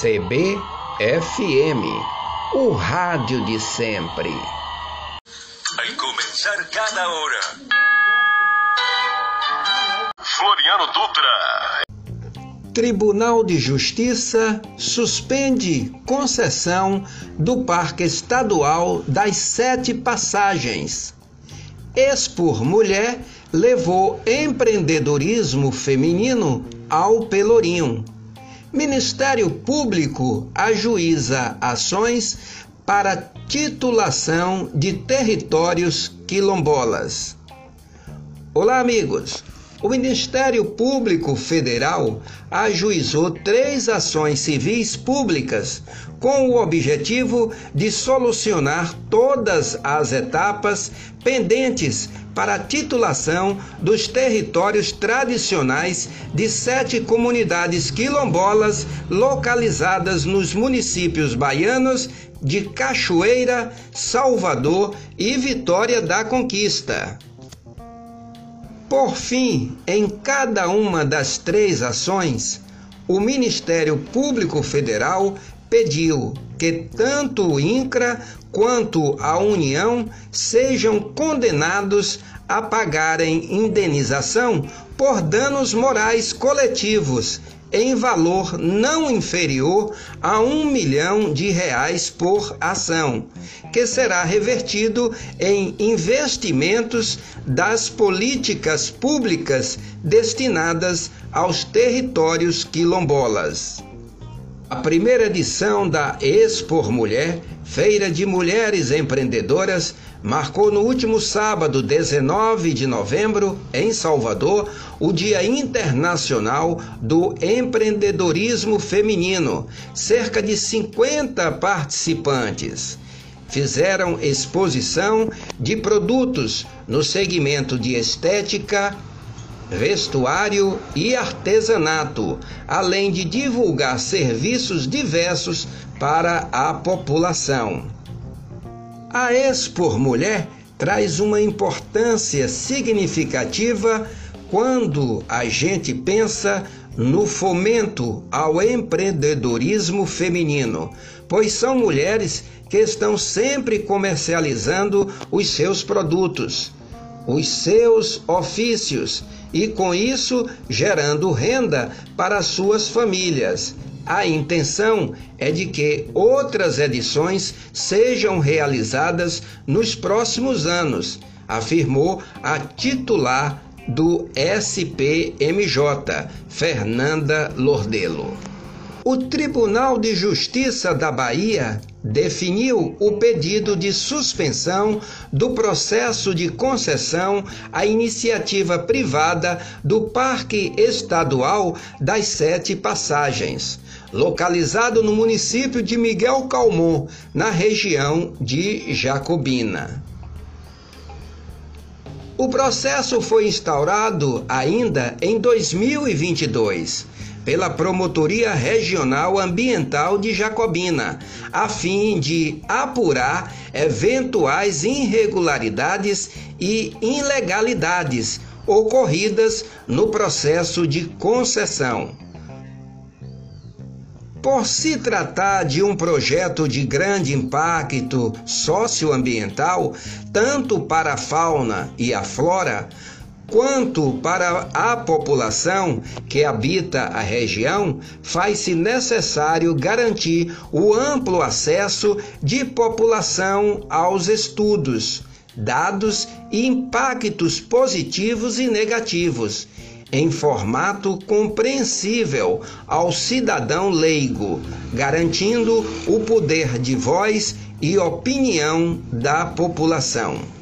CBFM, o rádio de sempre. Vai começar cada hora. Floriano Dutra. Tribunal de Justiça suspende concessão do Parque Estadual das Sete Passagens. Expor Mulher levou empreendedorismo feminino ao Pelourinho. Ministério Público ajuiza ações para titulação de territórios quilombolas. Olá, amigos. O Ministério Público Federal ajuizou três ações civis públicas com o objetivo de solucionar todas as etapas pendentes para a titulação dos territórios tradicionais de sete comunidades quilombolas localizadas nos municípios baianos de Cachoeira, Salvador e Vitória da Conquista. Por fim, em cada uma das três ações, o Ministério Público Federal pediu que tanto o INCRA quanto a União sejam condenados a pagarem indenização por danos morais coletivos em valor não inferior a um milhão de reais por ação, que será revertido em investimentos das políticas públicas destinadas aos territórios quilombolas. A primeira edição da Expor Mulher, Feira de Mulheres Empreendedoras, marcou no último sábado, 19 de novembro, em Salvador, o Dia Internacional do Empreendedorismo Feminino. Cerca de 50 participantes fizeram exposição de produtos no segmento de estética, vestuário e artesanato, além de divulgar serviços diversos para a população. A Expor Mulher traz uma importância significativa quando a gente pensa no fomento ao empreendedorismo feminino, pois são mulheres que estão sempre comercializando os seus produtos, os seus ofícios e com isso gerando renda para suas famílias. A intenção é de que outras edições sejam realizadas nos próximos anos, afirmou a titular do SPMJ, Fernanda Lordelo. O Tribunal de Justiça da Bahia definiu o pedido de suspensão do processo de concessão à iniciativa privada do Parque Estadual das Sete Passagens, localizado no município de Miguel Calmon, na região de Jacobina. O processo foi instaurado ainda em 2022 pela Promotoria Regional Ambiental de Jacobina, a fim de apurar eventuais irregularidades e ilegalidades ocorridas no processo de concessão. Por se tratar de um projeto de grande impacto socioambiental, tanto para a fauna e a flora, quanto para a população que habita a região, faz-se necessário garantir o amplo acesso de população aos estudos, dados e impactos positivos e negativos, em formato compreensível ao cidadão leigo, garantindo o poder de voz e opinião da população.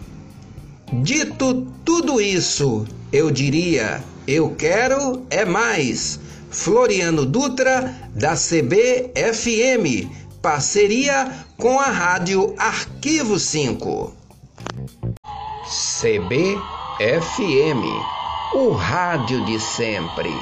Dito tudo isso, eu diria: eu quero é mais. Floriano Dutra, da CBFM, parceria com a Rádio Arquivo 5. CBFM, o rádio de sempre.